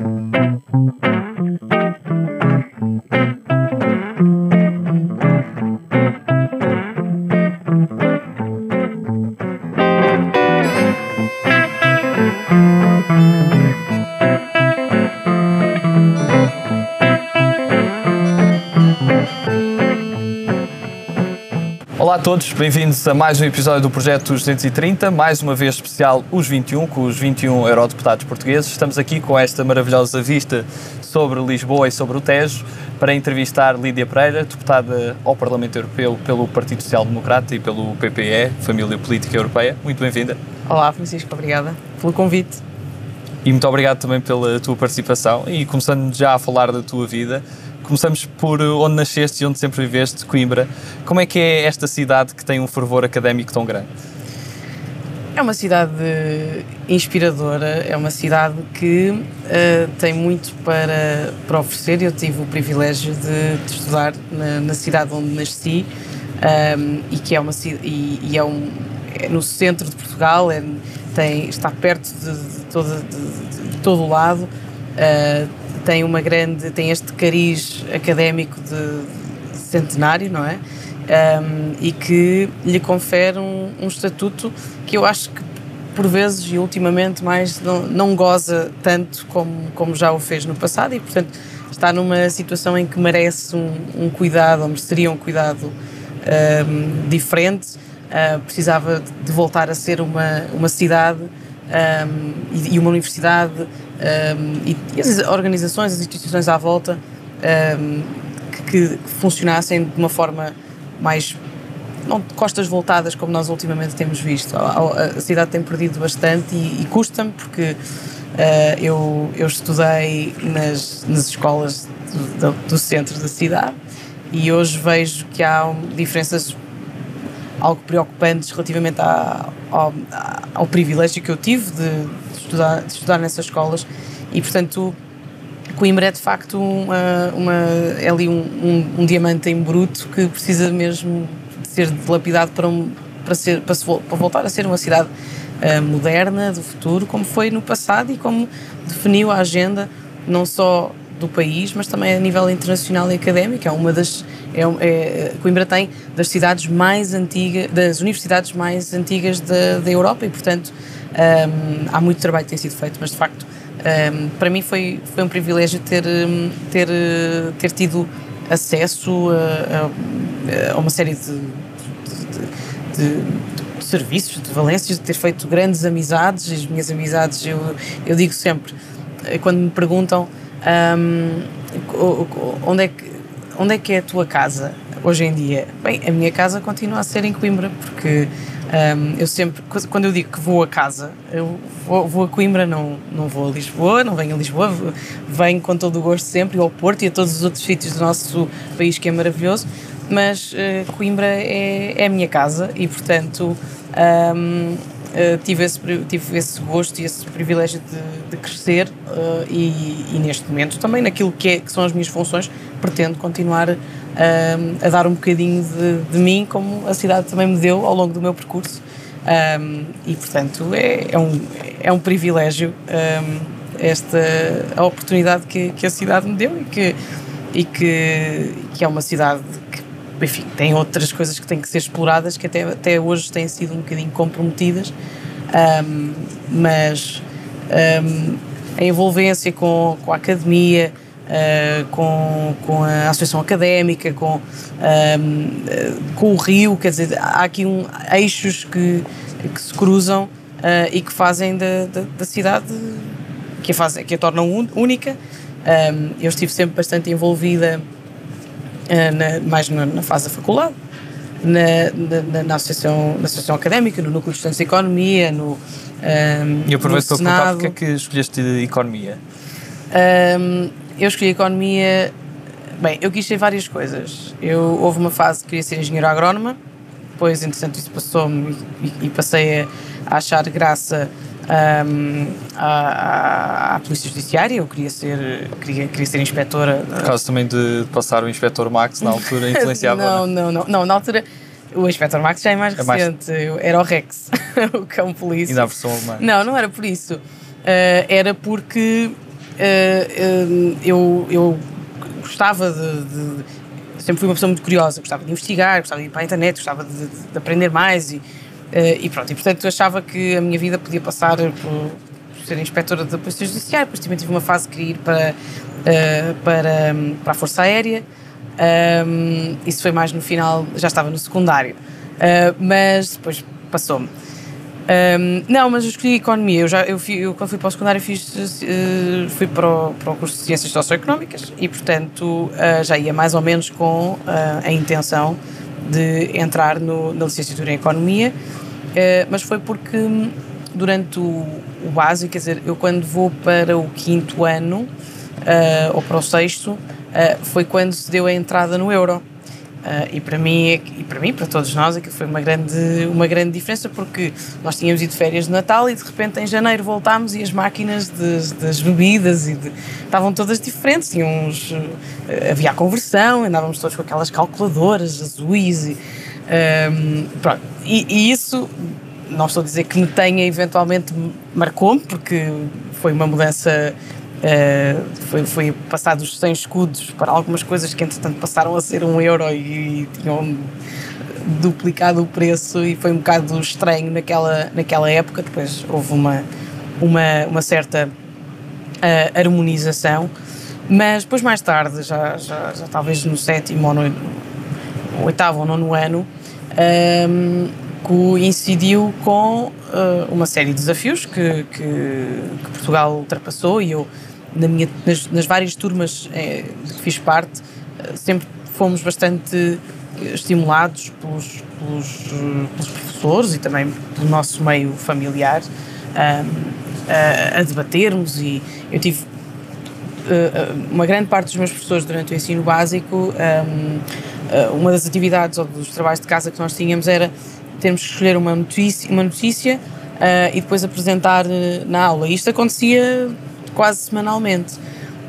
Olá todos, bem-vindos a mais um episódio do Projeto 230, mais uma vez especial os 21, com os 21 eurodeputados portugueses. Estamos aqui com esta maravilhosa vista sobre Lisboa e sobre o Tejo para entrevistar Lídia Pereira, deputada ao Parlamento Europeu pelo Partido Social Democrata e pelo PPE, Família Política Europeia. Muito bem-vinda. Olá, Francisco, obrigada pelo convite. E muito obrigado também pela tua participação. E começando já a falar da tua vida, Começamos por onde nasceste e onde sempre viveste, Coimbra. Como é que é esta cidade que tem um fervor académico tão grande? É uma cidade inspiradora, é uma cidade que uh, tem muito para, para oferecer. Eu tive o privilégio de, de estudar na, na, cidade onde nasci um, ehm, e que é uma e, e é, um, é no centro de Portugal, é, tem, está perto de, de, todo, de, de todo o lado. Uh, tem uma grande, tem este cariz académico de, centenário, não é? Um, e que lhe confere um, um, estatuto que eu acho que por vezes e ultimamente mais não, não goza tanto como, como já o fez no passado e portanto está numa situação em que merece um, um cuidado ou mereceria um cuidado diferente uh, precisava de voltar a ser uma, uma cidade e, e, uma universidade um, e, as organizações, as instituições à volta um, que, que, funcionassem de uma forma mais não de costas voltadas como nós ultimamente temos visto. A, a cidade tem perdido bastante e, e custa-me porque uh, eu, eu estudei nas, nas escolas do, do, do, centro da cidade e hoje vejo que há diferenças algo preocupantes relativamente à, ao, ao, privilégio que eu tive de, de, estudar, de estudar nessas escolas. E, portanto, Coimbra é de facto uma, uma é ali um, um, um, diamante em bruto que precisa mesmo de ser dilapidado para, um, para, ser, para, se, para voltar a ser uma cidade uh, moderna do futuro, como foi no passado e como definiu a agenda não só do país, mas também a nível internacional e académico. É uma das é, é, Coimbra tem das cidades mais antigas, das universidades mais antigas da, Europa e, portanto, um, há muito trabalho que tem sido feito, mas de facto, um, para mim foi, foi um privilégio ter, hum, ter, ter tido acesso a, a, a uma série de, de, de, de, serviços, de valências, de ter feito grandes amizades. As minhas amizades, eu, eu digo sempre, eh, quando me perguntam um, onde é que onde é que é a tua casa hoje em dia? Bem, a minha casa continua a ser em Coimbra, porque um, eu sempre, quando eu digo que vou a casa, eu vou, vou, a Coimbra, não, não vou a Lisboa, não venho a Lisboa, venho com todo o gosto sempre ao Porto e a todos os outros sítios do nosso país que é maravilhoso, mas uh, Coimbra é, é a minha casa e, portanto, um, Uh, tive, esse, tive esse gosto e esse privilégio de, de crescer uh, e, e, neste momento também naquilo que, é, que são as minhas funções pretendo continuar uh, a dar um bocadinho de, de, mim como a cidade também me deu ao longo do meu percurso. Um, e portanto é, é, um, é um privilégio um, esta a oportunidade que, que a cidade me deu e que, e que, que é uma cidade enfim, tem outras coisas que têm que ser exploradas que até, até hoje têm sido um bocadinho comprometidas, um, mas um, a envolvência com, com a academia, uh, com, com a associação académica, com, um, com o Rio, quer dizer, há aqui um, eixos que, que se cruzam uh, e que fazem da, da, da cidade, que a, fazem, que a tornam única. eu estive sempre bastante envolvida na, mais na, na, fase da faculdade, na, na, na, associação, na associação académica, no núcleo de estudantes de economia, no. Um, ehm, e aproveito para perguntar porque é que escolheste economia? Um, ehm, eu escolhi economia. Bem, eu quis ser várias coisas. Eu, houve uma fase que queria ser engenheiro agrónoma, depois, entretanto, isso passou-me e, e, passei a, a achar graça um, à, à, Polícia Judiciária. Eu queria ser, queria, queria ser inspetora. Por causa também de passar o Inspector Max na altura influenciava? não, não, não, não, na altura. O Inspector Max já é mais é recente, mais... era o Rex, o cão polícia. E na versão alemã? Não, não era por isso. Uh, era porque eu, eu gostava de, de, Sempre fui uma pessoa muito curiosa, gostava de investigar, gostava de ir para a internet, gostava de, de aprender mais e, e pronto. E portanto achava que a minha vida podia passar por, ser inspetora da Polícia Judiciária, depois também tive uma fase de querer ir para, para, para a Força Aérea. Um, isso foi mais no final, já estava no secundário. Mas depois passou-me. Um, não, mas eu escolhi Economia. Eu, já, eu, fui, eu quando fui para o secundário fiz, fui para o, para o curso de Ciências Socioeconómicas e, portanto, já ia mais ou menos com a intenção de entrar no, na licenciatura em Economia, mas foi porque durante o, o básico, quer dizer, eu quando vou para o quinto ano ou para o sexto, foi quando se deu a entrada no euro. Uh, e para mim é e para mim para todos nós aquilo foi uma grande uma grande diferença porque nós tínhamos ido de férias de Natal e de repente em janeiro voltámos e as máquinas de, das bebidas e de, estavam todas diferentes. Tínhamos uh, havia a conversão andávamos todos com aquelas calculadoras azuis e, um, pronto, e, e, isso não estou a dizer que me tenha eventualmente marcou-me porque foi uma mudança Uh, foi, foi passado os 100 escudos para algumas coisas que entretanto passaram a ser um euro e, e tinham duplicado o preço e foi um bocado estranho naquela, naquela época. Depois houve uma, uma, uma certa uh, harmonização, mas depois mais tarde, já, já, já talvez no sétimo ou no, oitavo ou nono ano, um, coincidiu com uh, uma série de desafios que, que, que Portugal ultrapassou e eu na minha, nas, nas várias turmas é, de que fiz parte, eh, sempre fomos bastante eh, estimulados pelos, pelos, pelos professores e também pelo nosso meio familiar a, a, debatermos e eu tive uma grande parte dos meus professores durante o ensino básico um, uma das atividades ou dos trabalhos de casa que nós tínhamos era termos que escolher uma notícia, uma notícia e depois apresentar na aula. Isto acontecia quase semanalmente.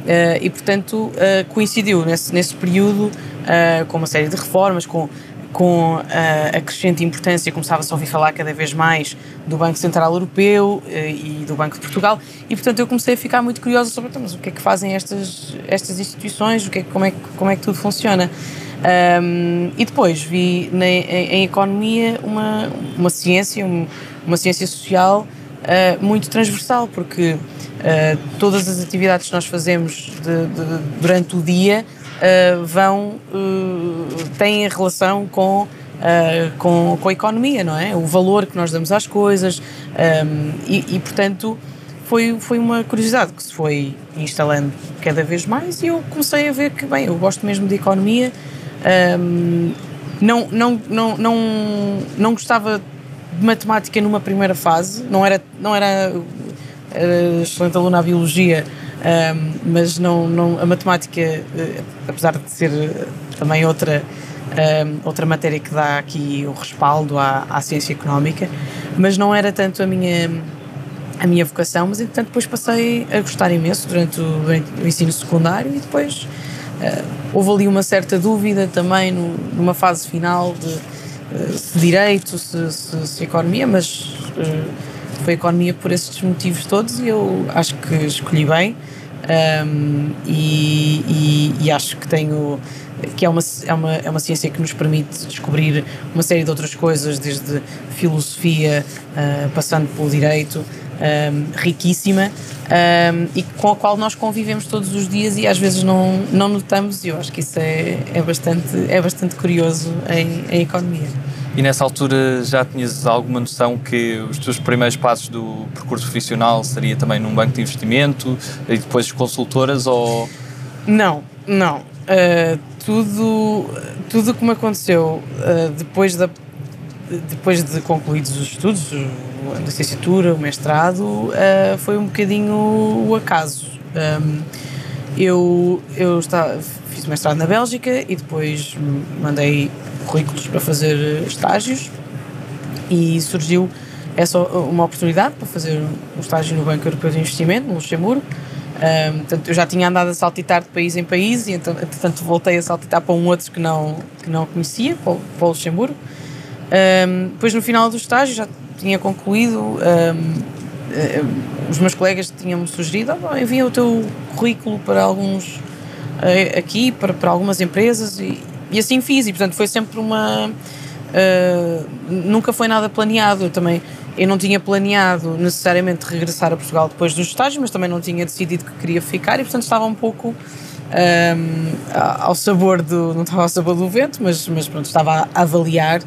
Uh, e, portanto, uh, coincidiu nesse, nesse período uh, com uma série de reformas, com, com a crescente importância, começava-se a ouvir falar cada vez mais do Banco Central Europeu e do Banco de Portugal, e, portanto, eu comecei a ficar muito curiosa sobre então, mas o que é que fazem estas, estas instituições, o que é, como, é, como é que tudo funciona. Um, e depois vi na, em, em, economia uma, uma ciência, uma ciência social muito transversal, porque Uh, todas as atividades que nós fazemos de, de, durante o dia uh, vão, uh, têm relação com, com, com, a economia, não é? O valor que nós damos às coisas um, e, e, portanto, foi, foi uma curiosidade que se foi instalando cada vez mais e eu comecei a ver que, bem, eu gosto mesmo de economia, um, não, não, não, não, não gostava de matemática numa primeira fase, não era, não era era excelente aluna à biologia, um, mas não, não, a matemática, uh, apesar de ser eh, também outra, um, outra matéria que dá aqui o respaldo à, à ciência económica, mas não era tanto a minha, a minha vocação, mas entretanto depois passei a gostar imenso durante o, o ensino secundário e depois uh, houve ali uma certa dúvida também no, numa fase final de se direito, se, se, se economia, mas foi economia por esses motivos todos e eu acho que escolhi bem um, e, e, e, acho que tenho que é uma, é, uma, é uma ciência que nos permite descobrir uma série de outras coisas, desde filosofia, uh, passando pelo direito, um, riquíssima um, e com a qual nós convivemos todos os dias e às vezes não, não notamos, e eu acho que isso é, é, bastante, é bastante curioso em, em economia. E nessa altura já tinhas alguma noção que os teus primeiros passos do percurso profissional seria também num banco de investimento e depois consultoras ou... Não, não. Uh, tudo tudo que me aconteceu uh, depois da depois de concluídos os estudos, a licenciatura, o mestrado, uh, foi um bocadinho o acaso. Um, eu eu estava, fiz mestrado na Bélgica e depois mandei currículos para fazer estágios e surgiu essa uma oportunidade para fazer um estágio no Banco Europeu de Investimento, no Luxemburgo. Um, portanto, eu já tinha andado a saltitar de país em país e então, portanto, voltei a saltitar para um outro que não, que não conhecia, para o, para o Luxemburgo. Um, depois, no final do estágio, já tinha concluído, um, os meus colegas tinham-me sugerido, oh, envia o teu currículo para alguns aqui, para, para algumas empresas e, e assim fiz, e portanto foi sempre uma. Uh, nunca foi nada planeado. Eu também eu não tinha planeado necessariamente regressar a Portugal depois dos estágios, mas também não tinha decidido que queria ficar e portanto estava um pouco um, ao sabor do. não estava ao sabor do vento, mas, mas pronto, estava a avaliar.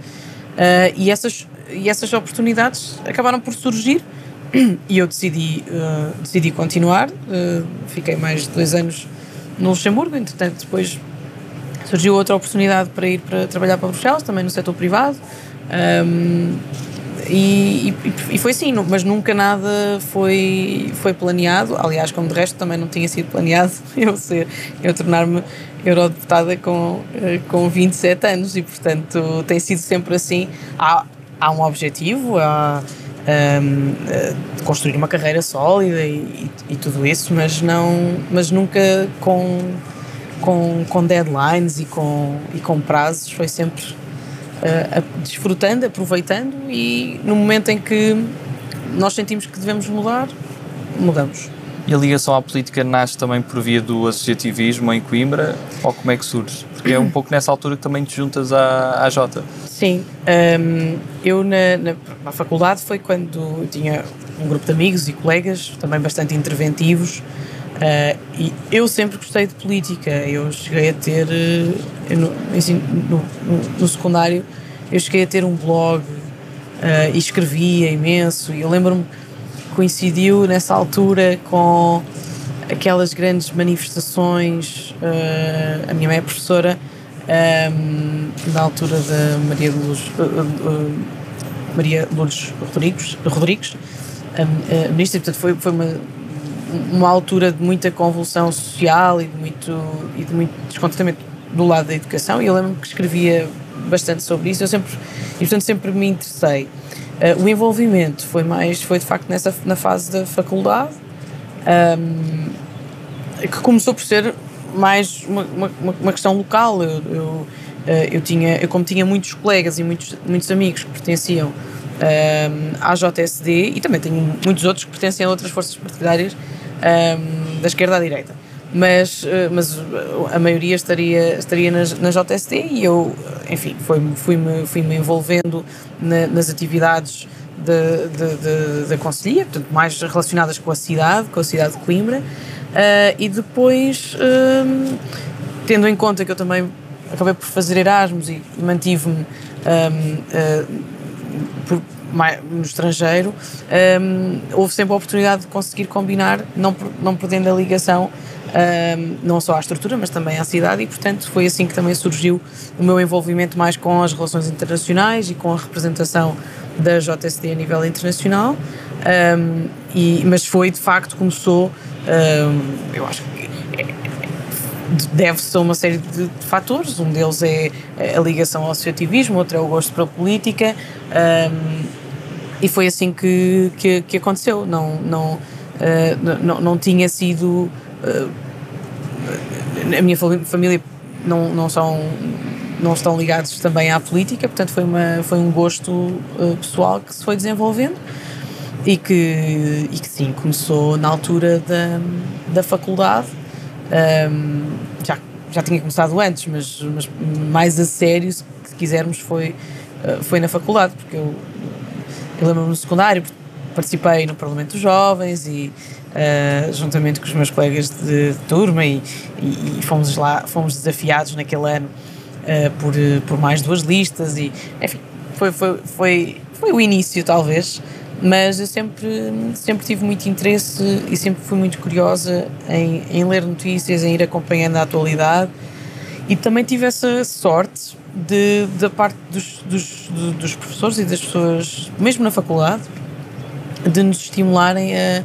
Uh, e, essas, e essas oportunidades acabaram por surgir e eu decidi, uh, decidi continuar. Uh, fiquei mais de dois anos no Luxemburgo, entretanto, depois surgiu outra oportunidade para ir para trabalhar para Bruxelas, também no setor privado. Um, e, e, e, foi assim, mas nunca nada foi, foi planeado. Aliás, como de resto, também não tinha sido planeado eu ser, eu tornar-me eurodeputada com, eh, com 27 anos e, portanto, tem sido sempre assim. Há, há um objetivo, há um, eh, construir uma carreira sólida e, e, tudo isso, mas, não, mas nunca com, com, com deadlines e com, e com prazos. Foi sempre uh, desfrutando, aproveitando e no momento em que nós sentimos que devemos mudar, mudamos. E a ligação à política nasce também por via do associativismo em Coimbra ou como é que surge? Porque é um pouco nessa altura que também te juntas à, à Jota. Sim, um, eu na, na, na, faculdade foi quando tinha um grupo de amigos e colegas também bastante interventivos uh, e eu sempre gostei de política. Eu cheguei a ter, uh, no, no, no, no, secundário, eu cheguei a ter um blog uh, e escrevia imenso e eu lembro-me coincidiu nessa altura com aquelas grandes manifestações. Uh, a minha mãe é professora, um, ehm, na altura da Maria Lourdes, uh, uh, Maria Lourdes Rodrigues, Rodrigues a ministra, portanto, foi, foi uma, uma altura de muita convulsão social e de muito, e de muito descontentamento do lado da educação. E eu lembro que escrevia bastante sobre isso. Eu sempre, e portanto, sempre me interessei. Uh, o envolvimento foi mais, foi de facto nessa, na fase da faculdade, um, que começou por ser mais uma, uma, uma questão local. Eu, eu, uh, eu, tinha, eu, como tinha muitos colegas e muitos, muitos amigos que pertenciam um, à JSD e também tenho muitos outros que pertencem a outras forças partidárias um, da esquerda à direita. Mas, uh, mas a maioria estaria, estaria na, na JSD e eu, enfim, fui-me fui -me, fui -me envolvendo na, nas atividades da Conselhia, portanto, mais relacionadas com a cidade, com a cidade de Coimbra, uh, e depois, um, tendo em conta que eu também acabei por fazer Erasmus e mantive-me um, uh, por, no estrangeiro, um, houve sempre a oportunidade de conseguir combinar, não, não perdendo a ligação um, não só à estrutura, mas também à cidade, e portanto foi assim que também surgiu o meu envolvimento mais com as relações internacionais e com a representação da JSD a nível internacional. Um, e, mas foi de facto, começou, eu acho que é, deve-se a uma série de, de, fatores. Um deles é a ligação ao associativismo, outro é o gosto pela política. Um, e foi assim que, que, que aconteceu. Não, não, uh, não, não tinha sido. A minha família não, não são não estão ligados também à política, portanto foi, uma, foi um gosto uh, pessoal que se foi desenvolvendo e que, e que sim, começou na altura da, da faculdade. Um, já, já tinha começado antes, mas, mas mais a sério, se quisermos, foi, uh, foi na faculdade, porque eu, eu lembro-me no secundário, participei no Parlamento dos Jovens e uh, juntamente com os meus colegas de, turma e, e, fomos lá, fomos desafiados naquele ano uh, por, por mais duas listas e enfim, foi, foi, foi, foi o início talvez, mas eu sempre, sempre tive muito interesse e sempre fui muito curiosa em, em ler notícias, em ir acompanhando a atualidade. E também tive essa sorte de, da parte dos, dos, dos professores e das pessoas, mesmo na faculdade, de nos estimularem a,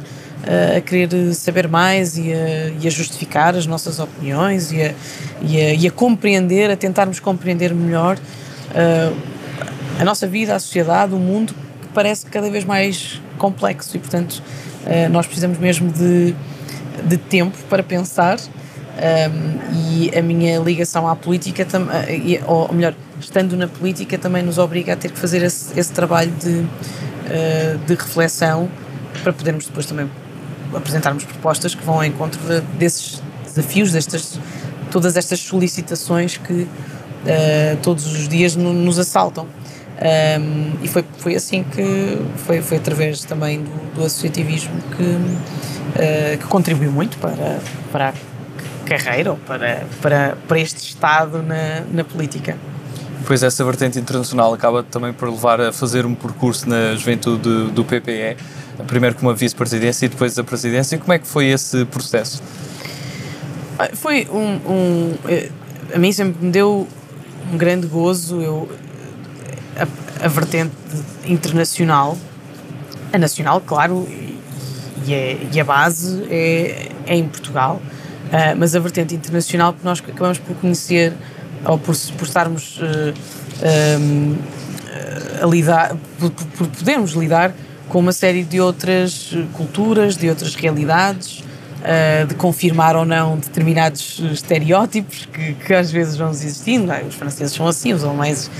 a querer saber mais e a, e a, justificar as nossas opiniões e a, e a, e a compreender, a tentarmos compreender melhor uh, a nossa vida, a sociedade, o mundo, que parece cada vez mais complexo e, portanto, uh, nós precisamos mesmo de, de tempo para pensar um, e a minha ligação à política, ou melhor, estando na política, também nos obriga a ter que fazer esse, esse trabalho de, uh, de reflexão para podermos depois também apresentarmos propostas que vão ao encontro de, desses desafios, destas, todas estas solicitações que uh, todos os dias no, nos assaltam. Um, e foi, foi assim que foi, foi através também do, do associativismo que, uh, que contribuiu muito para, para a carreira ou para, para, para este estado na, na política. Pois essa vertente internacional acaba também por levar a fazer um percurso na juventude do, PPE, primeiro como a vice-presidência e depois a presidência. Como é que foi esse processo? Ah, foi um, um eh, a mim sempre me deu um grande gozo. Eu a, a vertente internacional, a nacional, claro, e, é, e a base é, é em Portugal, uh, mas a vertente internacional que nós acabamos por conhecer ou por, por estarmos uh, eh, um, a lidar, por, por podermos lidar com uma série de outras culturas, de outras realidades, uh, de confirmar ou não determinados estereótipos que, que às vezes vão existindo. Os franceses são assim, os alemães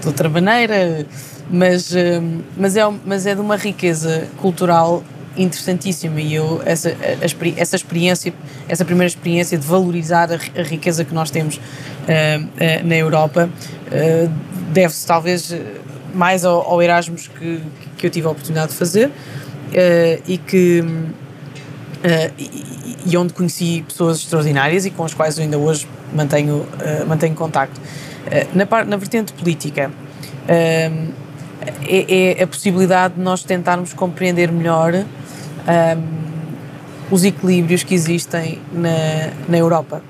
de outra maneira, mas, uh, mas, é, mas é de uma riqueza cultural interessantíssima e eu essa, a, essa experiência, essa primeira experiência de valorizar a, a riqueza que nós temos uh, uh, na Europa uh, deve-se talvez mais ao, ao, Erasmus que, que eu tive a oportunidade de fazer e que e, e, onde conheci pessoas extraordinárias e com as quais eu ainda hoje mantenho, mantenho contacto. na, na vertente política é, é, a possibilidade de nós tentarmos compreender melhor um, os equilíbrios que existem na, na Europa.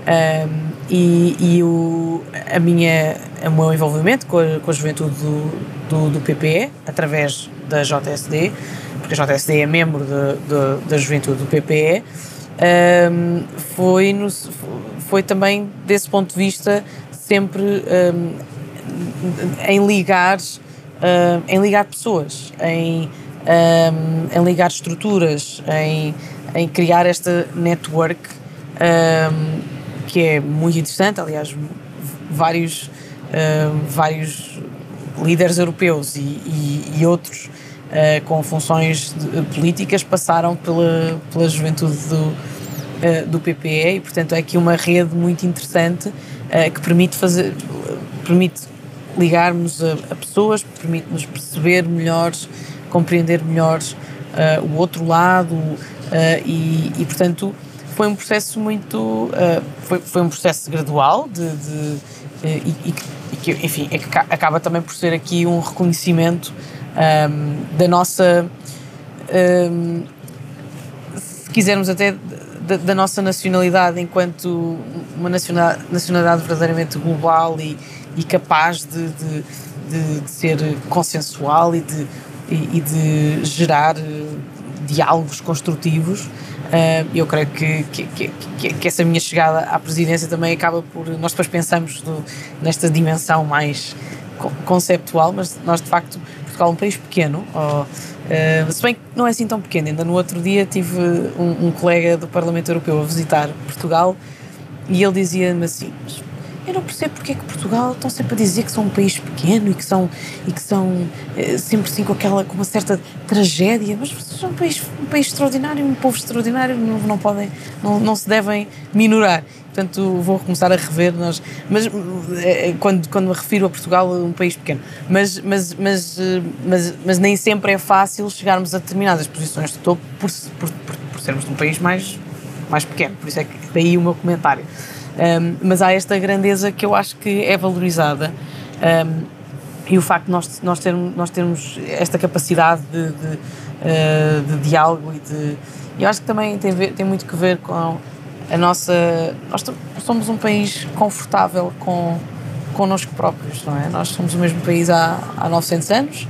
Um, e, e o, a minha, o meu envolvimento com a, com a juventude do, do, do, PPE, através da JSD, porque a JSD é membro de, de, da juventude do PPE, um, foi, no, foi também, desse ponto de vista, sempre um, em ligar, uh, em ligar pessoas, em um, em ligar estruturas, em, em criar esta network um, que é muito interessante. Aliás, vários, um, vários líderes europeus e, e, e outros uh, com funções de, políticas passaram pela, pela juventude do, uh, do PPE e, portanto, é aqui uma rede muito interessante uh, que permite fazer. permite ligarmos a, a pessoas, permite-nos perceber melhor compreender melhor uh, o outro lado uh, e, e, portanto, foi um processo muito. Uh, foi, foi um processo gradual de. de e, e, que, enfim, é que acaba também por ser aqui um reconhecimento um, da nossa. Um, se quisermos até da, da, nossa nacionalidade enquanto uma nacionalidade, nacionalidade verdadeiramente global e, e capaz de, de, de, de, ser consensual e de e, e de gerar eh, diálogos construtivos. Uh, eu creio que, que, que, que, essa minha chegada à presidência também acaba por. Nós depois pensamos do, nesta dimensão mais conceptual, mas nós de facto, Portugal é um país pequeno, ou, uh, se bem que não é assim tão pequeno. Ainda no outro dia tive um, um colega do Parlamento Europeu a visitar Portugal e ele dizia-me assim: eu não percebo porque é que Portugal estão sempre a dizer que são um país pequeno e que são, e que são é, sempre assim com, aquela, com uma certa tragédia, mas são um país, um país extraordinário, um povo extraordinário, não, não podem, não, não se devem minorar. Portanto, vou começar a rever nós, mas é, quando, quando me refiro a Portugal, um país pequeno, mas, mas, mas, mas, mas nem sempre é fácil chegarmos a determinadas posições de topo por, por, por, por sermos um país mais, mais pequeno, por isso é que daí o meu comentário. Um, mas há esta grandeza que eu acho que é valorizada. Um, e o facto de nós, nós, termos, nós termos esta capacidade de, de, uh, de diálogo e de. Eu acho que também tem, ver, tem muito que ver com a nossa. Nós somos um país confortável com connosco próprios, não é? Nós somos o mesmo país há, há 900 anos.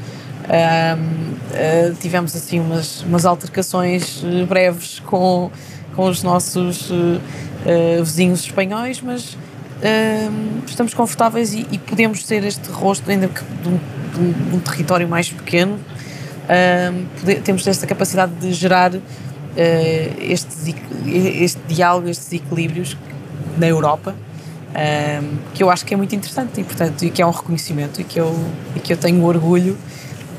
Uh, tivemos assim umas, umas altercações eh, breves com, com os nossos uh, uh, vizinhos espanhóis, mas uh, estamos confortáveis e, e, podemos ser este rosto, ainda que de um, de um, de um território mais pequeno, uh, poder, temos esta capacidade de gerar este, este diálogo, estes equilíbrios na Europa. que eu acho que é muito interessante e portanto e que é um reconhecimento e que eu, e que eu tenho orgulho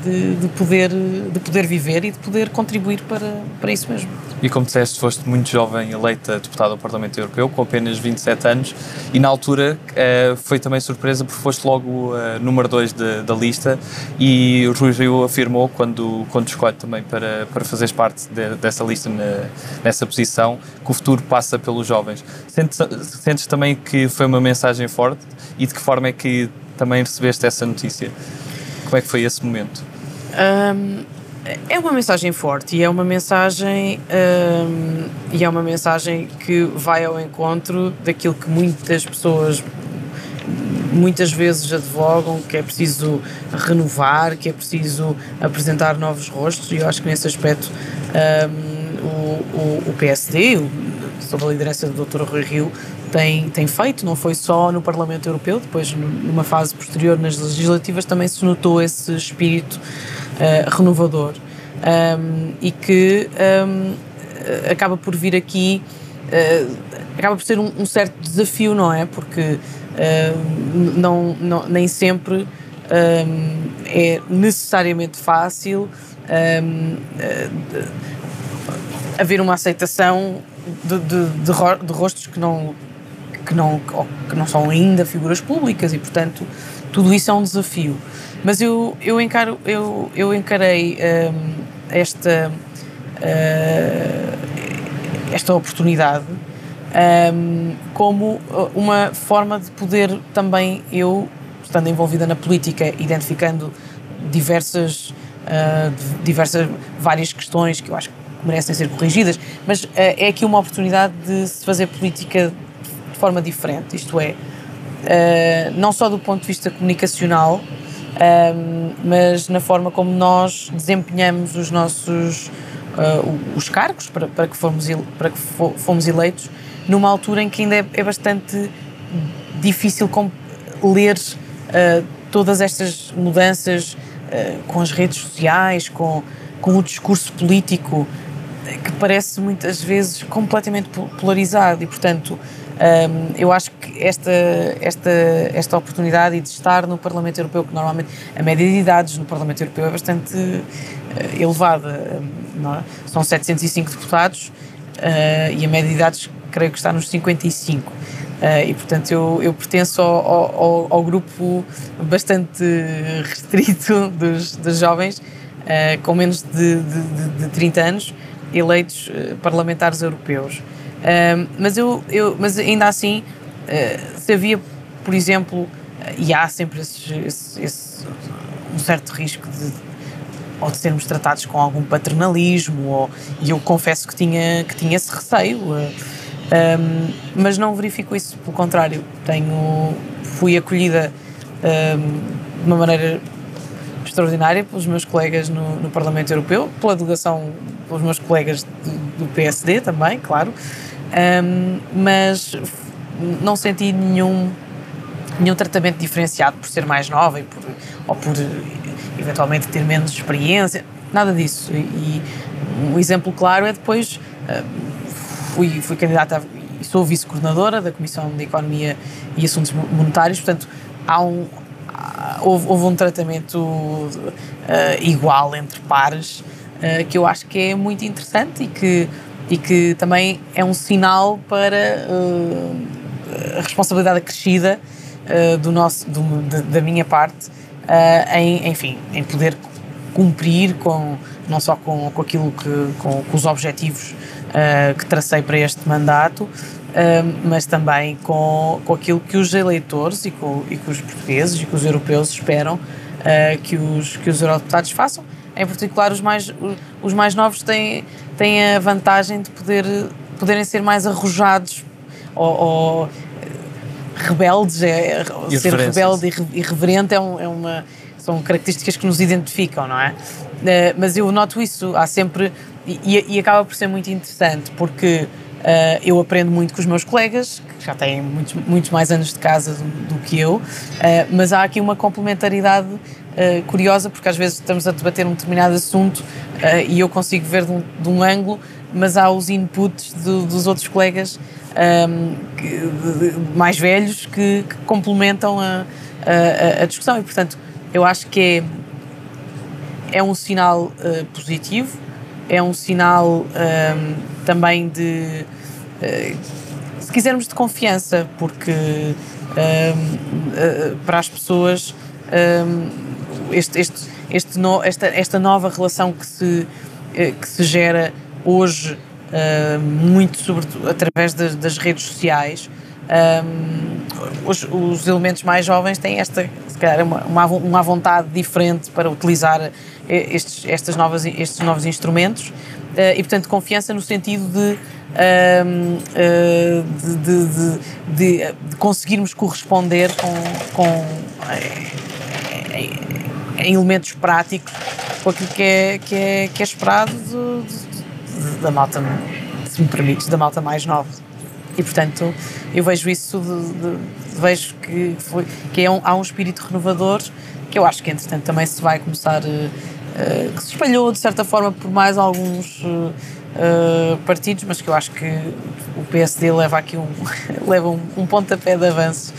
de, de, poder, de poder viver e de poder contribuir para, para isso mesmo. E como disseste, foste muito jovem eleita deputada ao Parlamento Europeu, com apenas 27 anos, e na altura uh, foi também surpresa porque foste logo uh, número 2 da lista e o Rui Rio afirmou, quando, quando escolhe também para, para fazeres parte de, dessa lista na, nessa posição, que o futuro passa pelos jovens. Sentes, sentes também que foi uma mensagem forte e de que forma é que também recebeste essa notícia? Como é que foi esse momento? Um, é uma mensagem forte e é uma mensagem um, e é uma mensagem que vai ao encontro daquilo que muitas pessoas muitas vezes advogam que é preciso renovar, que é preciso apresentar novos rostos e eu acho que nesse aspecto um, o, o, o, PSD, sob a liderança do Dr. Rui Rio, tem, tem feito, não foi só no Parlamento Europeu, depois numa fase posterior nas legislativas também se notou esse espírito uh, renovador um, e que um, acaba por vir aqui, uh, acaba por ser um, um, certo desafio, não é? Porque uh, não, não, nem sempre é necessariamente fácil haver uma aceitação de, de, de, de rostos que não, que não, que não são ainda figuras públicas e, portanto, tudo isso é um desafio. Mas eu, eu, encaro, eu, eu encarei um, esta, uh, esta oportunidade um, como uma forma de poder também eu, estando envolvida na política, identificando diversas, uh, diversas várias questões que eu acho que merecem ser corrigidas, mas uh, é aqui uma oportunidade de se fazer política de forma diferente, isto é, não só do ponto de vista comunicacional, um, mas na forma como nós desempenhamos os nossos uh, os cargos para, para que fomos para que fomos eleitos numa altura em que ainda é, é bastante difícil ler uh, todas estas mudanças uh, com as redes sociais, com, com o discurso político que parece muitas vezes completamente polarizado. E portanto um, eu acho que esta, esta, esta oportunidade de estar no Parlamento Europeu, que normalmente a média de idades no Parlamento Europeu é bastante uh, elevada, não é? são 705 deputados uh, e a média de idades creio que está nos 55. Uh, ah, e portanto eu, eu pertenço ao, ao, ao, grupo bastante restrito dos, dos jovens uh, com menos de, de, de 30 anos eleitos parlamentares europeus mas, eu, eu, mas ainda assim, uh, se havia, por exemplo, e há sempre esse, esse, esse, um certo risco de ou de sermos tratados com algum paternalismo, ou, e eu confesso que tinha, que tinha esse receio, uh, um, mas não verifico isso, pelo contrário, tenho, fui acolhida um, de uma maneira extraordinária pelos meus colegas no, no Parlamento Europeu, pela delegação, pelos meus colegas do, do PSD também, claro, um, mas não senti nenhum, nenhum tratamento diferenciado por ser mais nova e por, ou por eventualmente ter menos experiência, nada disso. E, um exemplo claro é depois fui, fui candidata e sou vice-coordenadora da Comissão de Economia e Assuntos Monetários, portanto há um, houve, houve, um tratamento uh, igual entre pares uh, que eu acho que é muito interessante e que e que também é um sinal para uh, a responsabilidade acrescida uh, do nosso, do, de, da minha parte uh, em, enfim, em poder cumprir com não só com, com aquilo que com, com os objetivos que tracei para este mandato mas também com, com aquilo que os eleitores e, com, e que os portugueses e que os europeus esperam que os que os eurodeputados façam em particular os mais os mais novos têm têm a vantagem de poder, poderem ser mais arrojados ou, ou rebeldes. É, ser rebelde e irreverente é, um, é, uma, são características que nos identificam, não é? Uh, mas eu noto isso, há sempre. E, e acaba por ser muito interessante, porque uh, eu aprendo muito com os meus colegas, que já têm muitos, muitos mais anos de casa do, do que eu, uh, mas há aqui uma complementaridade uh, curiosa, porque às vezes estamos a debater um determinado assunto uh, e eu consigo ver de um, de um, ângulo, mas há os inputs do, dos outros colegas um, ehm, que, de, de, mais velhos que, que complementam a, a, a, discussão. E, portanto, eu acho que é é um sinal uh, positivo, é um sinal um, também de, se quisermos, de confiança, porque uh, para as pessoas este, este, este no, esta, esta nova relação que se, que se gera hoje, muito sobretudo através das, das redes sociais, um, os, os, elementos mais jovens têm esta, se calhar, uma, uma, vontade diferente para utilizar estes, estas novas, estes novos instrumentos uh, e, portanto, confiança no sentido de, uh, de, de, de, de, conseguirmos corresponder com, com em elementos práticos com aquilo que é, que é, que é esperado da malta, se me permites, da malta mais nova. E, portanto, eu vejo isso, de, de, vejo que, foi, que é um, há um espírito renovador que eu acho que, entretanto, também se vai começar, uh, uh, que se espalhou, de certa forma, por mais alguns uh, partidos, mas que eu acho que o PSD leva aqui um, leva um, um pontapé de avanço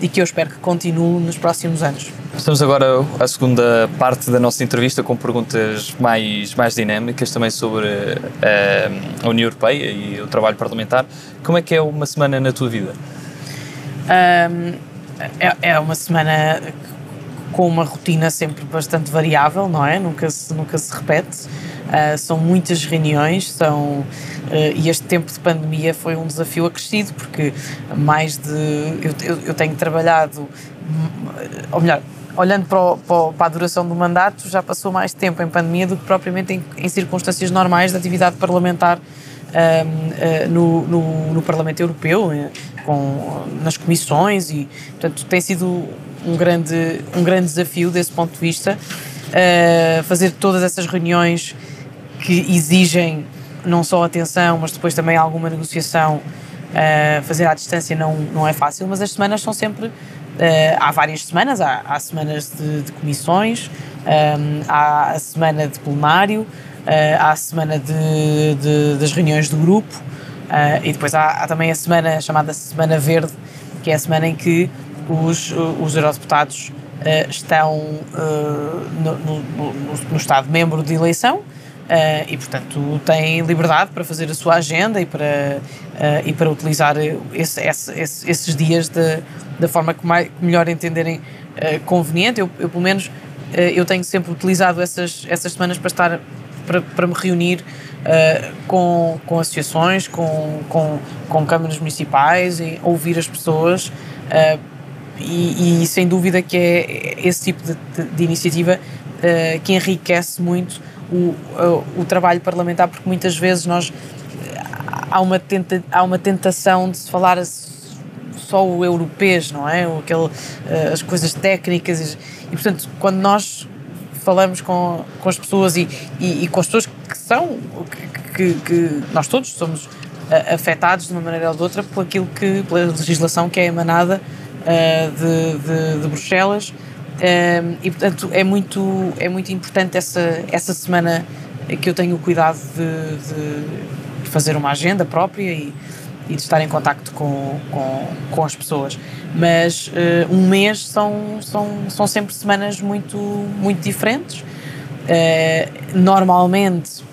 e que eu espero que continue nos próximos anos. Estamos agora à segunda parte da nossa entrevista com perguntas mais, mais dinâmicas também sobre uh, a União Europeia e o trabalho parlamentar. Como é que é uma semana na tua vida? Um, é, é uma semana com uma rotina sempre bastante variável, não é? Nunca se, nunca se repete. Uh, são muitas reuniões, são, uh, e este tempo de pandemia foi um desafio acrescido, porque mais de. Eu, eu, eu tenho trabalhado, ou melhor, olhando para, o, para, a duração do mandato, já passou mais tempo em pandemia do que propriamente em, em circunstâncias normais de atividade parlamentar uh, no, no, no, Parlamento Europeu, com, nas comissões, e portanto tem sido um grande, um grande desafio desse ponto de vista. Uh, fazer todas essas reuniões que exigem não só atenção, mas depois também alguma negociação, uh, fazer à distância não, não é fácil, mas as semanas são sempre há várias semanas, há, há semanas de, de comissões, um, ehm, há a semana de plenário, uh, há a semana de, de, das reuniões do grupo uh, e depois há, há, também a semana chamada Semana Verde, que é a semana em que os, os eurodeputados estão no, no, no, no Estado-membro de eleição Uh, e, portanto, têm liberdade para fazer a sua agenda e para, uh, e para utilizar esse, esse, esses dias de, da forma que, mais, que melhor entenderem uh, conveniente. Eu, eu, pelo menos, eu tenho sempre utilizado essas, essas semanas para estar para, para me reunir com, com associações, com, com, com câmaras municipais e ouvir as pessoas e, e, sem dúvida que é esse tipo de, de, de iniciativa que enriquece muito o, o, trabalho parlamentar, porque muitas vezes nós há uma, tenta, há uma tentação de se falar só o europeu, não é? Aquele, eh, as coisas técnicas e, portanto, quando nós falamos com, com as pessoas e, e, e com as pessoas que são, que, que, nós todos somos eh, afetados de uma maneira ou de outra por aquilo que, pela legislação que é emanada uh, de, de, de Bruxelas, um, e portanto é muito, é muito importante essa, essa semana que eu tenho o cuidado de, de fazer uma agenda própria e, e, de estar em contacto com, com, com as pessoas. Mas uh, um mês são, são, são sempre semanas muito, muito diferentes. Uh, normalmente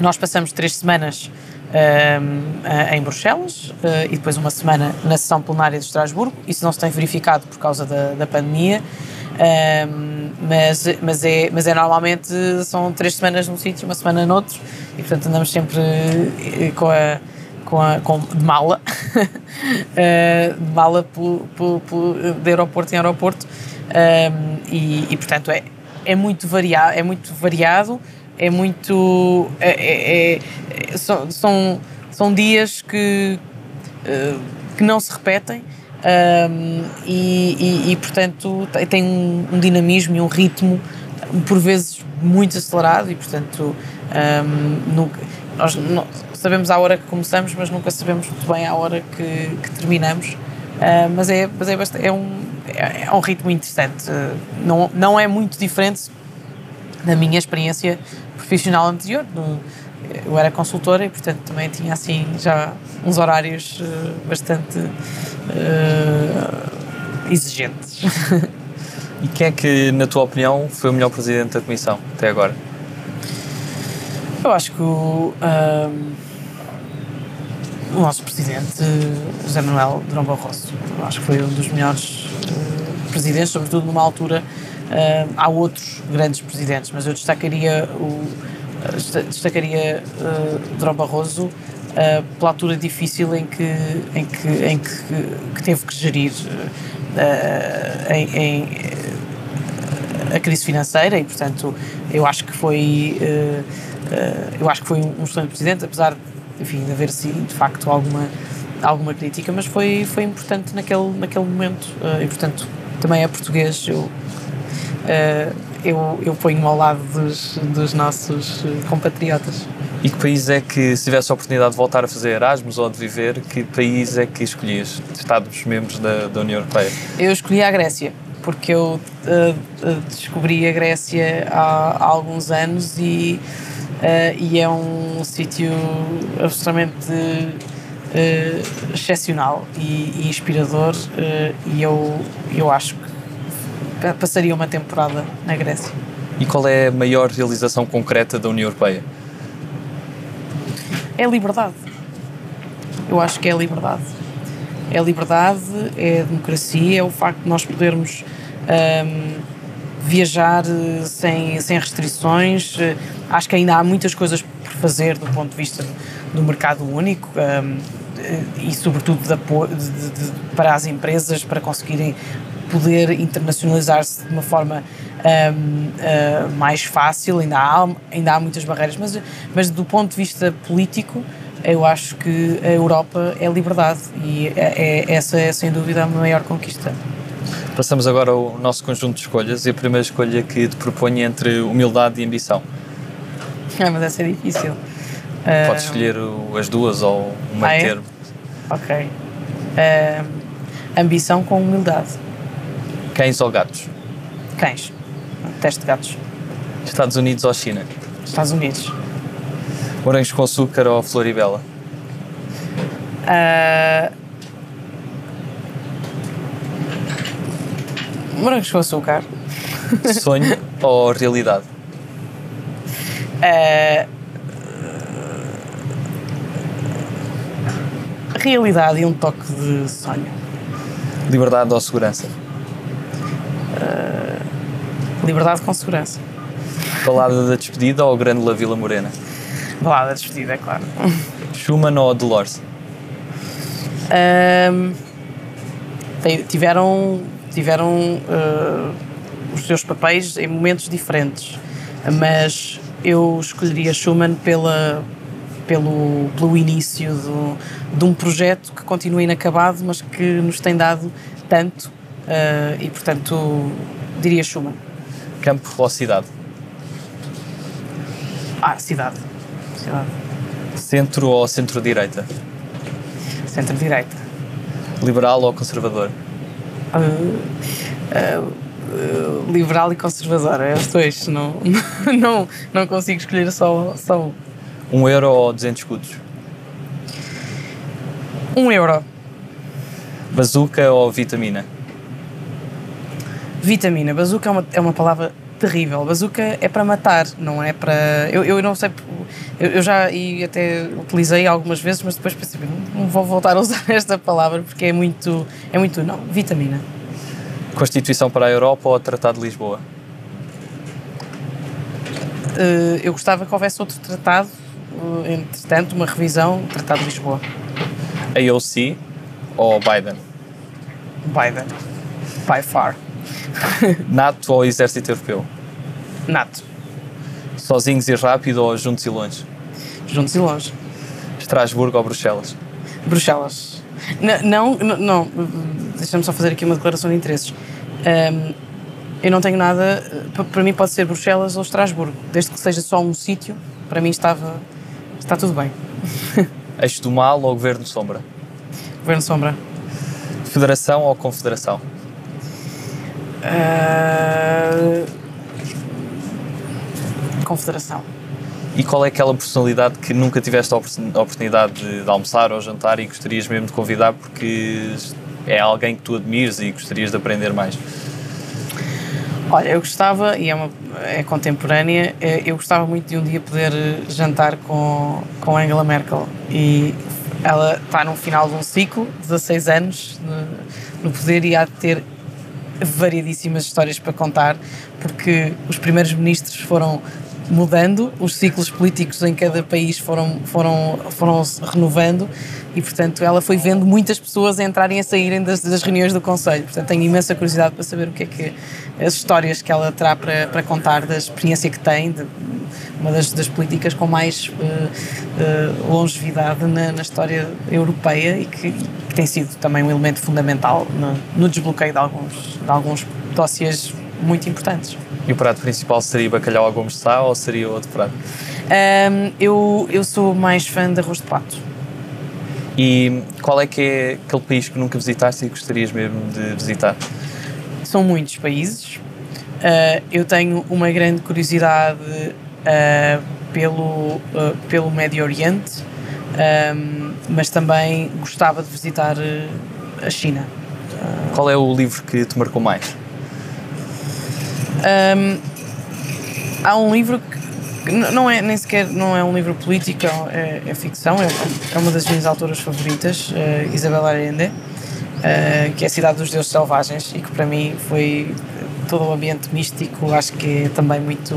nós passamos três semanas uh, em Bruxelas e depois uma semana na sessão plenária de Estrasburgo. Isso não se tem verificado por causa da, da pandemia. Um, mas, mas, é, mas é normalmente são três semanas num sítio, uma semana noutro, e portanto andamos sempre eh, com a, com a, com, de mala, uh, de mala por, por, de aeroporto em aeroporto, um, e, e, portanto é, é, muito variado, é muito variado, é muito. É, é, é são, são, são dias que, uh, que não se repetem um, e, e, e, portanto tem um, um, dinamismo e um ritmo por vezes muito acelerado e portanto um, nunca, nós não, sabemos a hora que começamos mas nunca sabemos muito bem a hora que, que terminamos. Uh, mas é, mas é, bastante, é, um, é, é um ritmo interessante. Não, não é muito diferente da minha experiência profissional anterior no, eu era consultora e, portanto, também tinha assim já uns horários uh, bastante uh, exigentes. E quem é que, na tua opinião, foi o melhor presidente da Comissão até agora? Eu acho que o, um, o nosso presidente, José Manuel Durão Barroso, acho que foi um dos melhores uh, presidentes, sobretudo numa altura. Uh, há outros grandes presidentes, mas eu destacaria o destacaria uh, Barroso uh, pela altura difícil em que, em que, em que, que teve que gerir uh, em, em, a crise financeira e, portanto, eu acho que foi eu acho que foi um excelente presidente, apesar enfim, de haver sim, de facto, alguma, alguma crítica, mas foi, foi importante naquele, naquele momento e, portanto, também é português, eu eu, eu ponho-me ao lado dos, dos nossos compatriotas. E que país é que, se tivesse a oportunidade de voltar a fazer Erasmus ou de viver, que país é que escolhias, Estados-membros da, da União Europeia? Eu escolhi a Grécia, porque eu uh, descobri a Grécia há, há alguns anos e, uh, e é um sítio absolutamente uh, excepcional e, e inspirador e eu, eu acho que passaria uma temporada na Grécia. E qual é a maior realização concreta da União Europeia? É a liberdade. Eu acho que é a liberdade. É a liberdade, é a democracia, é o facto de nós podermos um, viajar eh, sem, sem restrições. Eh, acho que ainda há muitas coisas por fazer do ponto de vista do mercado único. Um, eh, e sobretudo de, de, de, para as empresas para conseguirem poder internacionalizar-se de uma forma um, uh, ah, mais fácil, ainda há, ainda há muitas barreiras, mas, mas do ponto de vista político, eu acho que a Europa é liberdade e é, é, essa é sem dúvida a maior conquista. Passamos agora ao nosso conjunto de escolhas e a primeira escolha que te proponho é entre humildade e ambição. Ah, mas essa é difícil. Podes uh, escolher as duas ou um meio ah, é? termo. Ok. Uh, ambição com humildade. Cães ou gatos? Cães. Teste de gatos. Estados Unidos ou China? Estados Unidos. Morangos com açúcar ou Floribela? Uh... Morangos com açúcar. Sonho ou realidade? Uh... Realidade e um toque de sonho. Liberdade ou segurança? Liberdade com segurança. Balada da despedida ou Grândola Vila Morena? Balada da despedida, é claro. Schumann ou Dolores? Um, tiveram tiveram uh, os seus papéis em momentos diferentes, mas eu escolheria Schumann pela, pelo, pelo início do, de um projeto que continua inacabado, mas que nos tem dado tanto, uh, e portanto diria Schumann. Campo ou cidade? Ah, cidade. Cidade. Centro ou centro-direita? Centro-direita. Liberal ou conservador? Uh, uh, liberal e conservador, é os dois. Não, não, não consigo escolher só, só um. Um euro ou 200 escudos? Um euro. Bazuca ou vitamina? Vitamina. Bazuca é uma, é uma palavra terrível. Bazuca é para matar, não é para. Eu, eu não sei. Eu, eu, já e até utilizei algumas vezes, mas depois pensei, não vou voltar a usar esta palavra porque é muito. É muito. Não. Vitamina. Constituição para a Europa ou Tratado de Lisboa? Uh, eu gostava que houvesse outro tratado, uh, entretanto, uma revisão, Tratado de Lisboa. AOC ou Biden? Biden. By far. NATO ou Exército Europeu? NATO. Sozinhos e rápido ou juntos e longe? Juntos e longe. Estrasburgo ou Bruxelas? Bruxelas. não, não, não. deixa-me só fazer aqui uma declaração de interesses. Um, eu não tenho nada, para mim pode ser Bruxelas ou Estrasburgo, desde que seja só um sítio, para mim estava, está tudo bem. Eixo do Mal ou Governo Sombra? Governo Sombra. Federação ou Confederação? Uh... Confederação. E qual é aquela personalidade que nunca tiveste a oportunidade de, de, almoçar ou jantar e gostarias mesmo de convidar porque é alguém que tu admires e gostarias de aprender mais? Olha, eu gostava, e é, uma, é contemporânea, é, eu gostava muito de um dia poder jantar com, com Angela Merkel. E ela está no final de um ciclo, 16 anos no, no poder, e há de ter variedíssimas histórias para contar, porque os primeiros ministros foram mudando, os ciclos políticos em cada país foram, foram, foram se renovando e, portanto, ela foi vendo muitas pessoas entrarem e saírem das, das, reuniões do Conselho. Portanto, tenho imensa curiosidade para saber o que é que as histórias que ela terá para, para contar da experiência que tem, de, uma das, das políticas com mais uh, uh, longevidade na, na, história europeia e que, que, tem sido também um elemento fundamental no, no desbloqueio de alguns, de alguns dossiês muito importantes. E o prato principal seria bacalhau ao gomes de sá ou seria outro prato? Um, eu, eu sou mais fã de arroz de pato. E qual é que é aquele país que nunca visitaste e gostarias mesmo de visitar? São muitos países. Uh, eu tenho uma grande curiosidade uh, pelo, uh, pelo Médio Oriente, um, mas também gostava de visitar a China. Qual é o livro que te marcou mais? Um, há um livro que não é nem sequer não é um livro político, é, é ficção, é, é, uma das minhas autoras favoritas, uh, Isabel Allende, uh, que é a Cidade dos Deuses Selvagens e que para mim foi todo o ambiente místico, acho que é também muito,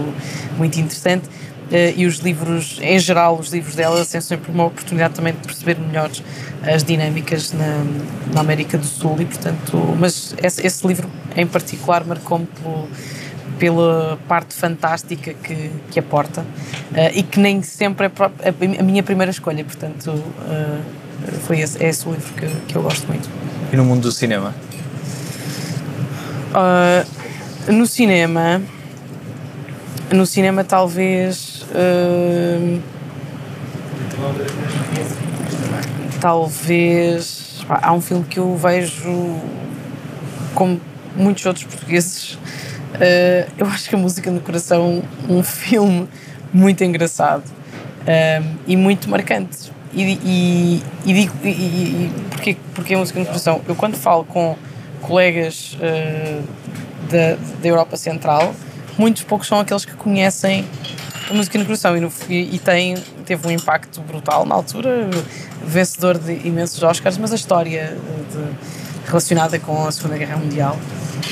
muito interessante. Uh, e os livros, em geral, os livros dela são sempre uma oportunidade também de perceber melhor as dinâmicas na, na América do Sul e, portanto, mas esse, esse livro em particular marcou-me pelo pela parte fantástica que, que aporta uh, e que nem sempre é a minha primeira escolha, portanto uh, foi esse, é esse o livro que, que eu gosto muito. E no mundo do cinema? Uh, no cinema, no cinema talvez talvez há um filme que eu vejo como muitos outros portugueses Uh, eu acho que a Música no Coração um filme muito engraçado uh, e muito marcante. E, e, e digo, e, e, porquê, porquê a Música no Coração? Eu quando falo com colegas uh, da, da Europa Central, muitos poucos são aqueles que conhecem a Música no Coração e, no, e, tem, teve um impacto brutal na altura, vencedor de imensos Oscars, mas a história de, relacionada com a Segunda Guerra Mundial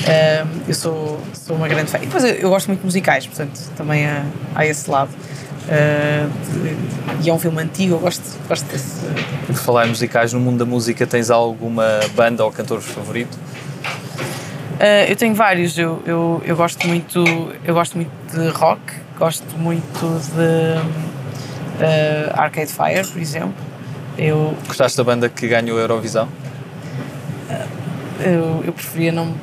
Uh, eu sou, sou uma grande fã. E depois eu, eu gosto muito de musicais, portanto, também há, há esse lado. Uh, de, e é um filme antigo, eu gosto, gosto desse. Por falar em musicais, no mundo da música, tens alguma banda ou cantor favorito? Uh, eu tenho vários. Eu, eu, eu, gosto muito, eu gosto muito de rock, gosto muito de uh, Arcade Fire, por exemplo. Eu, Gostaste da banda que ganhou a Eurovisão? eu, eu preferia não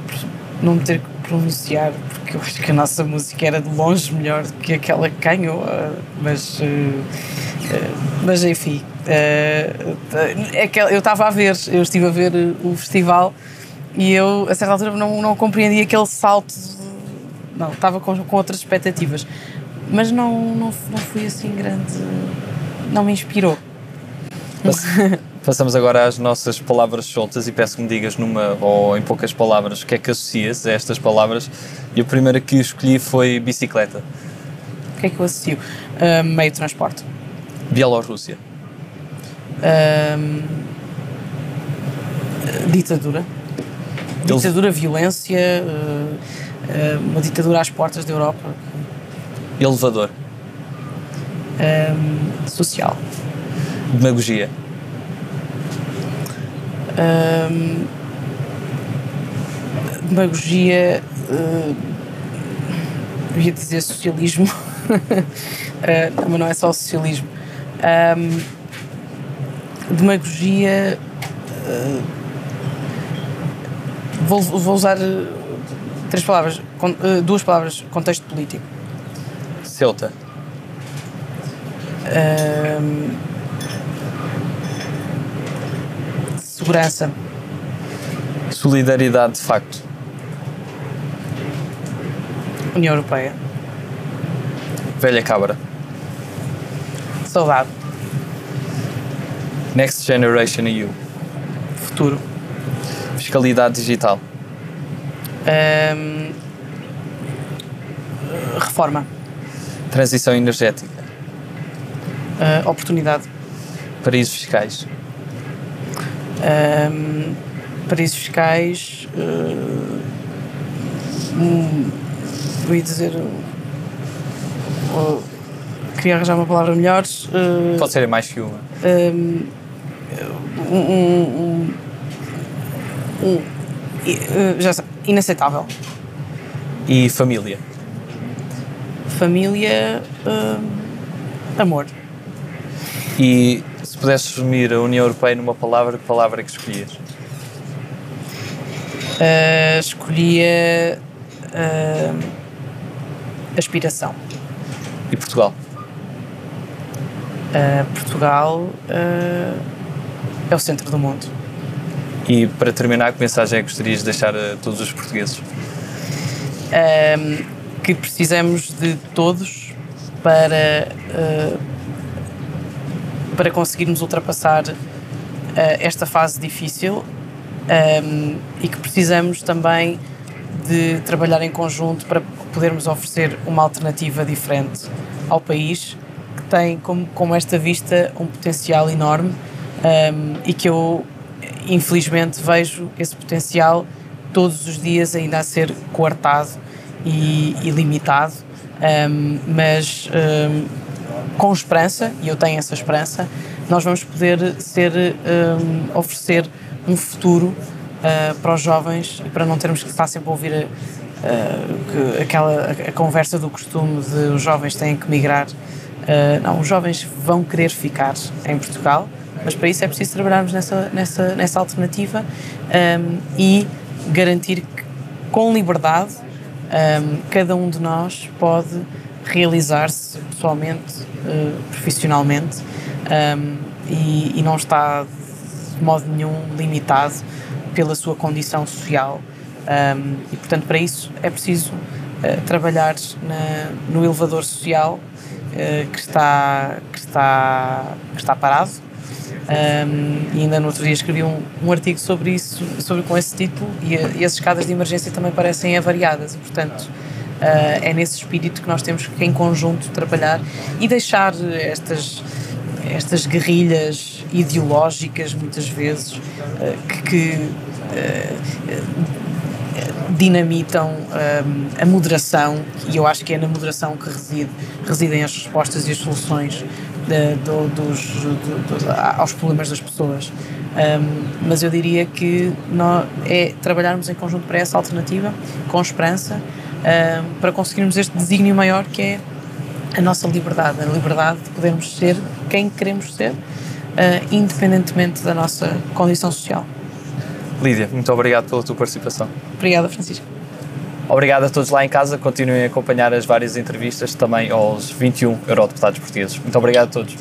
não me ter que pronunciar, porque eu acho que a nossa música era de longe melhor do que aquela que ganhou, eh, mas, eh, eh, mas enfim, é eu estava a ver, eu estive a ver o festival e eu a certa altura não, não compreendi aquele salto, não, estava com, com outras expectativas, mas não, não, não fui assim grande, não me inspirou. Passamos agora às nossas palavras soltas e peço que me digas numa ou em poucas palavras o que é que associas a estas palavras. E a primeira que escolhi foi bicicleta. O que é que eu associo? Uh, meio de transporte. Bielorrússia. Uh, ditadura. Ditadura, violência, uh, uma ditadura às portas da Europa. Elevador. social. Demagogia demagogia, uh, eu ia dizer socialismo, uh, mas não é só socialismo. Demagogia. Uh, vou, vou, usar três palavras, duas palavras, contexto político. Ceuta. Um, segurança. Solidariedade de facto. União Europeia. Velha cabra. Saudade. Next Generation EU. Futuro. Fiscalidade digital. Um, reforma, Transição energética. uh, oportunidade, Paraísos fiscais. Um, paraísos fiscais. Uh, um, eu ia dizer. uh, queria arranjar uma palavra melhor. uh, Pode ser mais que uma. um, um, um, um- uh, já sei, inaceitável. E família. Família, amor. E se pudesse resumir a União Europeia numa palavra, que palavra é que escolhias? Uh, escolhia uh, aspiração. E Portugal? Uh, Portugal é o centro do mundo. E para terminar, que mensagem é que gostarias de deixar a todos os portugueses? que precisamos de todos para, para conseguirmos ultrapassar uh, esta fase difícil um, e que precisamos também de trabalhar em conjunto para podermos oferecer uma alternativa diferente ao país que tem como, como esta vista um potencial enorme um, e que eu infelizmente vejo esse potencial todos os dias ainda a ser coartado e, e limitado, um, mas um, com esperança, e eu tenho essa esperança, nós vamos poder ser, um, oferecer um futuro uh, para os jovens e para não termos que estar sempre a ouvir a, a- que- aquela a, a conversa do costume de os jovens têm que migrar. Uh, não, os jovens vão querer ficar em Portugal, mas para isso é preciso trabalharmos nessa, nessa, nessa alternativa um, e garantir que, com liberdade, um, cada um de nós pode realizar-se pessoalmente, uh, profissionalmente e, não está de modo nenhum limitado pela sua condição social. E, portanto, para isso é preciso uh, trabalhar no elevador social uh, que, está, que, está, que está parado. Um, e ainda no outro dia escrevi um, um artigo sobre isso, sobre, com esse título, e, e as escadas de emergência também parecem avariadas, e portanto é nesse espírito que nós temos que, em conjunto, trabalhar e deixar estas, estas guerrilhas ideológicas, muitas vezes, uh, que, que, uh, dinamitam um, a moderação e eu acho que é na moderação que reside, residem as respostas e as soluções de- do- dos, do- do- aos problemas das pessoas. Um, mas eu diria que nó- é trabalharmos em conjunto para essa alternativa, com esperança, para conseguirmos este desígnio maior que é a nossa liberdade, a liberdade de podermos ser quem queremos ser, uh, independentemente da nossa condição social. Lídia, muito obrigado pela tua participação. Obrigada, Francisco. Obrigado a todos lá em casa. Continuem a acompanhar as várias entrevistas também aos 21 eurodeputados portugueses. Muito obrigado a todos.